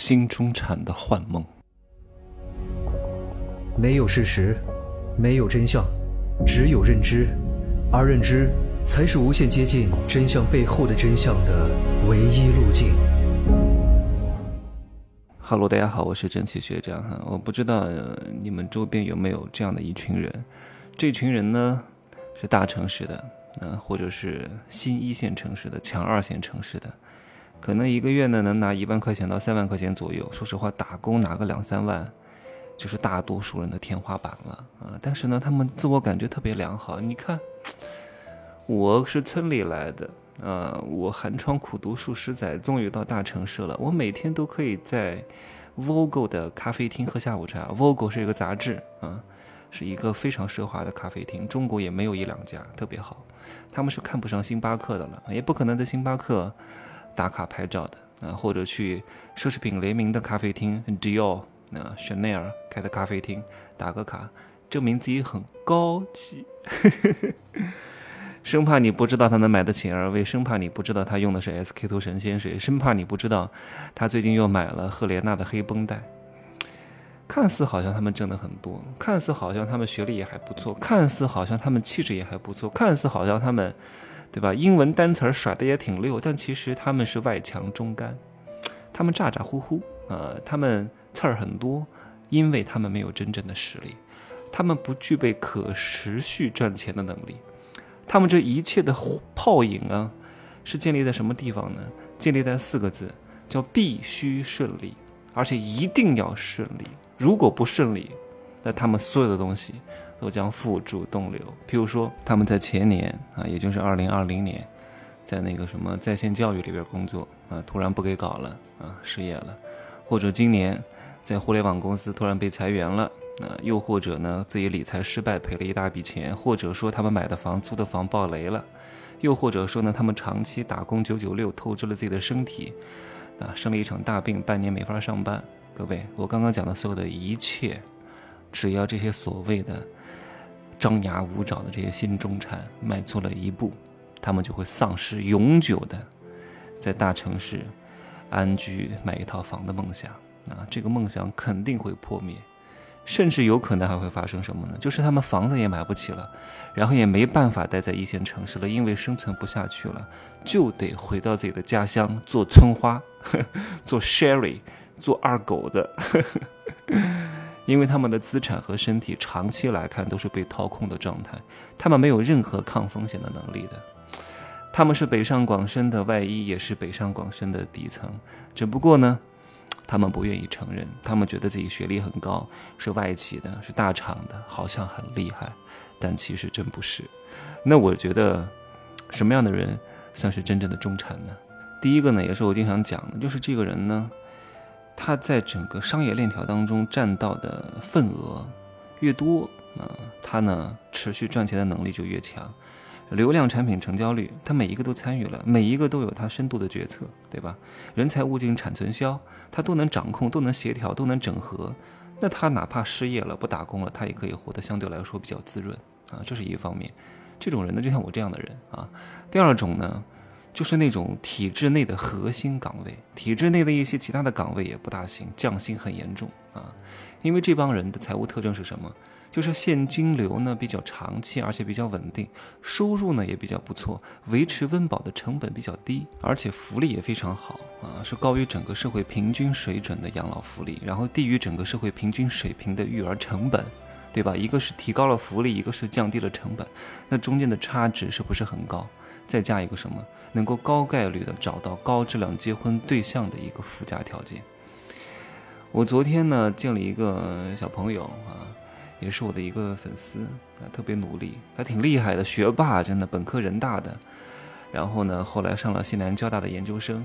新中产的幻梦。没有事实，没有真相，只有认知，而认知才是无限接近真相背后的真相的唯一路径。Hello，大家好，我是蒸汽学长哈。我不知道你们周边有没有这样的一群人，这群人呢是大城市的，呃，或者是新一线城市的、强二线城市的，可能一个月呢能拿一万块钱到三万块钱左右。说实话，打工拿个两三万，就是大多数人的天花板了啊。但是呢，他们自我感觉特别良好。你看，我是村里来的。啊，我寒窗苦读数十载，终于到大城市了。我每天都可以在 Vogue 的咖啡厅喝下午茶。Vogue 是一个杂志啊，是一个非常奢华的咖啡厅，中国也没有一两家特别好。他们是看不上星巴克的了，也不可能在星巴克打卡拍照的啊，或者去奢侈品联名的咖啡厅 Dior 啊，Chanel 开的咖啡厅打个卡，证明自己很高级。生怕你不知道他能买得起 LV，生怕你不知道他用的是 SK two 神仙水，生怕你不知道他最近又买了赫莲娜的黑绷带。看似好像他们挣的很多，看似好像他们学历也还不错，看似好像他们气质也还不错，看似好像他们，对吧？英文单词儿甩的也挺溜，但其实他们是外强中干，他们咋咋呼呼，呃，他们刺儿很多，因为他们没有真正的实力，他们不具备可持续赚钱的能力。他们这一切的泡影啊，是建立在什么地方呢？建立在四个字，叫必须顺利，而且一定要顺利。如果不顺利，那他们所有的东西都将付诸东流。譬如说，他们在前年啊，也就是二零二零年，在那个什么在线教育里边工作啊，突然不给搞了啊，失业了；或者今年在互联网公司突然被裁员了。那又或者呢，自己理财失败赔了一大笔钱，或者说他们买的房租的房爆雷了，又或者说呢，他们长期打工九九六，透支了自己的身体，啊，生了一场大病，半年没法上班。各位，我刚刚讲的所有的一切，只要这些所谓的张牙舞爪的这些新中产迈错了一步，他们就会丧失永久的在大城市安居买一套房的梦想。啊，这个梦想肯定会破灭。甚至有可能还会发生什么呢？就是他们房子也买不起了，然后也没办法待在一线城市了，因为生存不下去了，就得回到自己的家乡做村花，做 sherry，做二狗子，因为他们的资产和身体长期来看都是被掏空的状态，他们没有任何抗风险的能力的，他们是北上广深的外衣，也是北上广深的底层，只不过呢。他们不愿意承认，他们觉得自己学历很高，是外企的，是大厂的，好像很厉害，但其实真不是。那我觉得，什么样的人算是真正的中产呢？第一个呢，也是我经常讲的，就是这个人呢，他在整个商业链条当中占到的份额越多，啊，他呢持续赚钱的能力就越强。流量产品成交率，他每一个都参与了，每一个都有他深度的决策，对吧？人才、物进、产、存、销，他都能掌控，都能协调，都能整合。那他哪怕失业了，不打工了，他也可以活得相对来说比较滋润啊，这是一方面。这种人呢，就像我这样的人啊。第二种呢，就是那种体制内的核心岗位，体制内的一些其他的岗位也不大行，降薪很严重啊。因为这帮人的财务特征是什么？就是现金流呢比较长期，而且比较稳定，收入呢也比较不错，维持温饱的成本比较低，而且福利也非常好啊，是高于整个社会平均水准的养老福利，然后低于整个社会平均水平的育儿成本，对吧？一个是提高了福利，一个是降低了成本，那中间的差值是不是很高？再加一个什么，能够高概率的找到高质量结婚对象的一个附加条件。我昨天呢见了一个小朋友啊。也是我的一个粉丝啊，特别努力，还挺厉害的，学霸，真的，本科人大的，然后呢，后来上了西南交大的研究生，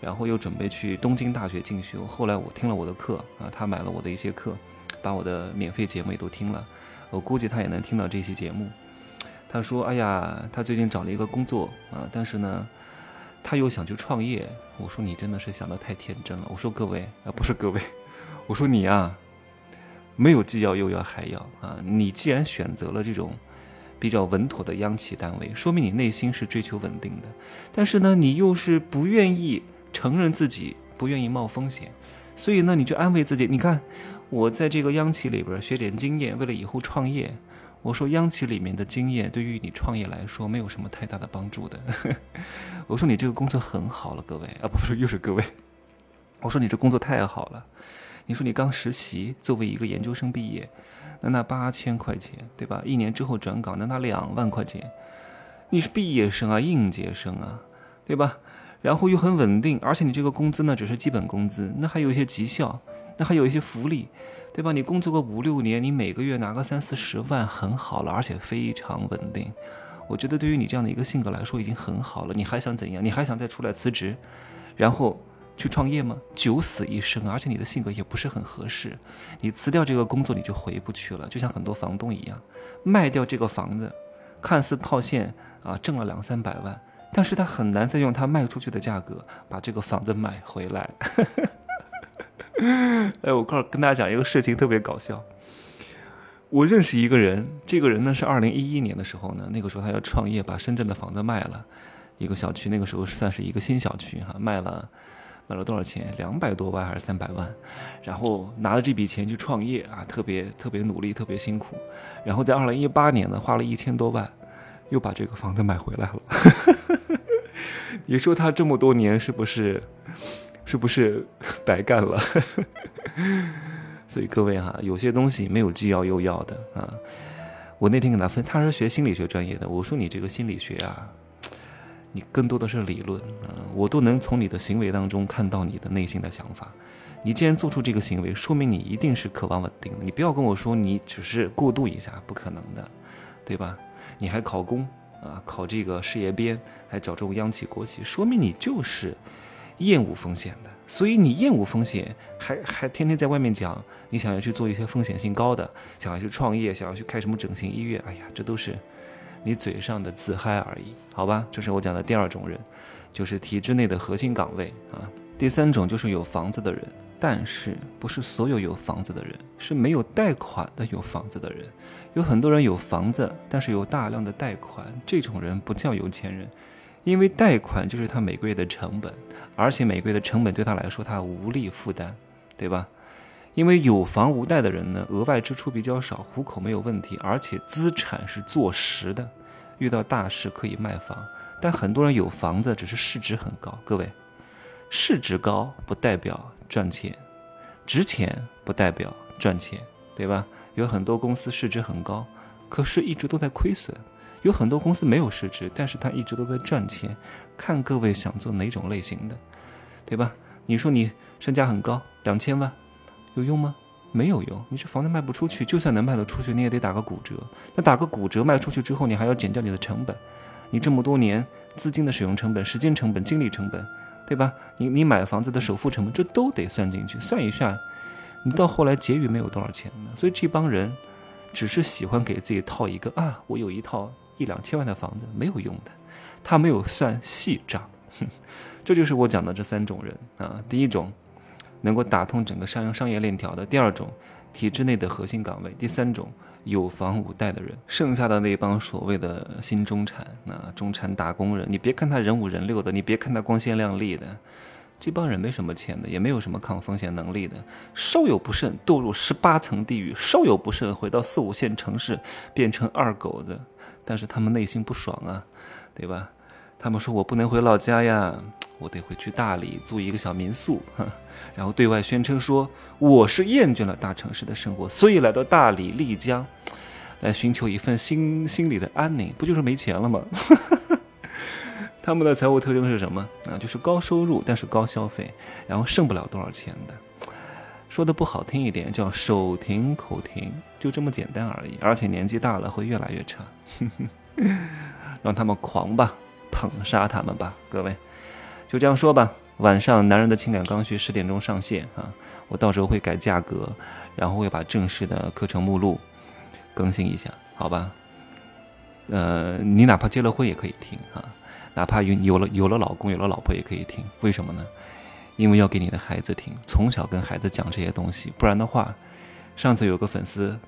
然后又准备去东京大学进修。后来我听了我的课啊，他买了我的一些课，把我的免费节目也都听了。我估计他也能听到这期节目。他说：“哎呀，他最近找了一个工作啊，但是呢，他又想去创业。”我说：“你真的是想的太天真了。”我说：“各位啊，不是各位，我说你啊。”没有既要又要还要啊！你既然选择了这种比较稳妥的央企单位，说明你内心是追求稳定的。但是呢，你又是不愿意承认自己不愿意冒风险，所以呢，你就安慰自己，你看我在这个央企里边学点经验，为了以后创业。我说央企里面的经验对于你创业来说没有什么太大的帮助的。我说你这个工作很好了，各位啊，不是又是各位。我说你这工作太好了。你说你刚实习，作为一个研究生毕业，那拿八千块钱，对吧？一年之后转岗，能拿两万块钱。你是毕业生啊，应届生啊，对吧？然后又很稳定，而且你这个工资呢，只是基本工资，那还有一些绩效，还有一些福利。对吧？你工作个五六年，你每个月拿个三四十万，很好了，而且非常稳定。我觉得对于你这样的一个性格来说，已经很好了。你还想怎样？你还想再出来辞职，然后去创业吗？九死一生，而且你的性格也不是很合适。你辞掉这个工作，你就回不去了。就像很多房东一样，卖掉这个房子，看似套现啊，挣了两三百万，但是他很难再用他卖出去的价格把这个房子买回来。哎，我告诉跟大家讲一个事情，特别搞笑。我认识一个人，这个人呢是二零一一年的时候呢，那个时候他要创业，把深圳的房子卖了，一个小区，那个时候算是一个新小区哈，卖了，卖了多少钱？两百多万还是三百万？然后拿了这笔钱去创业啊，特别特别努力，特别辛苦。然后在二零一八年呢，花了一千多万，又把这个房子买回来了。你说他这么多年是不是？是不是白干了？所以各位哈，有些东西没有既要又要的啊。我那天跟他分，他是学心理学专业的，我说你这个心理学啊，你更多的是理论啊，我都能从你的行为当中看到你的内心的想法。你既然做出这个行为，说明你一定是渴望稳定的。你不要跟我说你只是过渡一下，不可能的，对吧？你还考公啊，考这个事业编，还找这种央企国企，说明你就是。厌恶风险的，所以你厌恶风险，还还天天在外面讲你想要去做一些风险性高的，想要去创业，想要去开什么整形医院，哎呀，这都是你嘴上的自嗨而已，好吧？这是我讲的第二种人，就是体制内的核心岗位啊。第三种就是有房子的人，但是不是所有有房子的人，是没有贷款的有房子的人。有很多人有房子，但是有大量的贷款，这种人不叫有钱人。因为贷款就是他每个月的成本，而且每个月的成本对他来说他无力负担，对吧？因为有房无贷的人呢，额外支出比较少，糊口没有问题，而且资产是坐实的，遇到大事可以卖房。但很多人有房子，只是市值很高。各位，市值高不代表赚钱，值钱不代表赚钱，对吧？有很多公司市值很高，可是一直都在亏损。有很多公司没有市值，但是它一直都在赚钱，看各位想做哪种类型的，对吧？你说你身价很高，两千万，有用吗？没有用。你这房子卖不出去，就算能卖得出去，你也得打个骨折。那打个骨折卖出去之后，你还要减掉你的成本，你这么多年资金的使用成本、时间成本、精力成本，对吧？你你买房子的首付成本，这都得算进去，算一算，你到后来结余没有多少钱呢？所以这帮人只是喜欢给自己套一个啊，我有一套。一两千万的房子没有用的，他没有算细账，这就是我讲的这三种人啊。第一种能够打通整个商商业链条的，第二种体制内的核心岗位，第三种有房无贷的人，剩下的那帮所谓的新中产啊，中产打工人，你别看他人五人六的，你别看他光鲜亮丽的，这帮人没什么钱的，也没有什么抗风险能力的，稍有不慎堕入十八层地狱，稍有不慎回到四五线城市变成二狗子。但是他们内心不爽啊，对吧？他们说我不能回老家呀，我得回去大理租一个小民宿，然后对外宣称说我是厌倦了大城市的生活，所以来到大理丽江，来寻求一份心心里的安宁，不就是没钱了吗？他们的财务特征是什么？啊，就是高收入但是高消费，然后剩不了多少钱的。说的不好听一点，叫手停口停，就这么简单而已。而且年纪大了会越来越差，让他们狂吧，捧杀他们吧，各位，就这样说吧。晚上男人的情感刚需十点钟上线啊，我到时候会改价格，然后会把正式的课程目录更新一下，好吧？呃，你哪怕结了婚也可以听啊，哪怕有有了有了老公有了老婆也可以听，为什么呢？因为要给你的孩子听，从小跟孩子讲这些东西，不然的话，上次有个粉丝，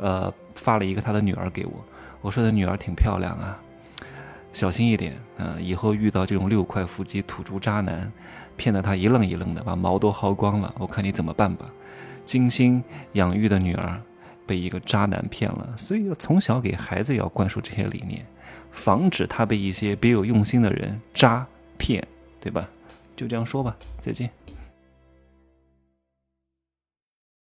呃，发了一个他的女儿给我，我说他女儿挺漂亮啊，小心一点啊，以后遇到这种六块腹肌土猪渣男，骗得他一愣一愣的，把毛都薅光了。我看你怎么办吧。精心养育的女儿被一个渣男骗了，所以要从小给孩子要灌输这些理念，防止他被一些别有用心的人渣骗，对吧？就这样说吧，再见。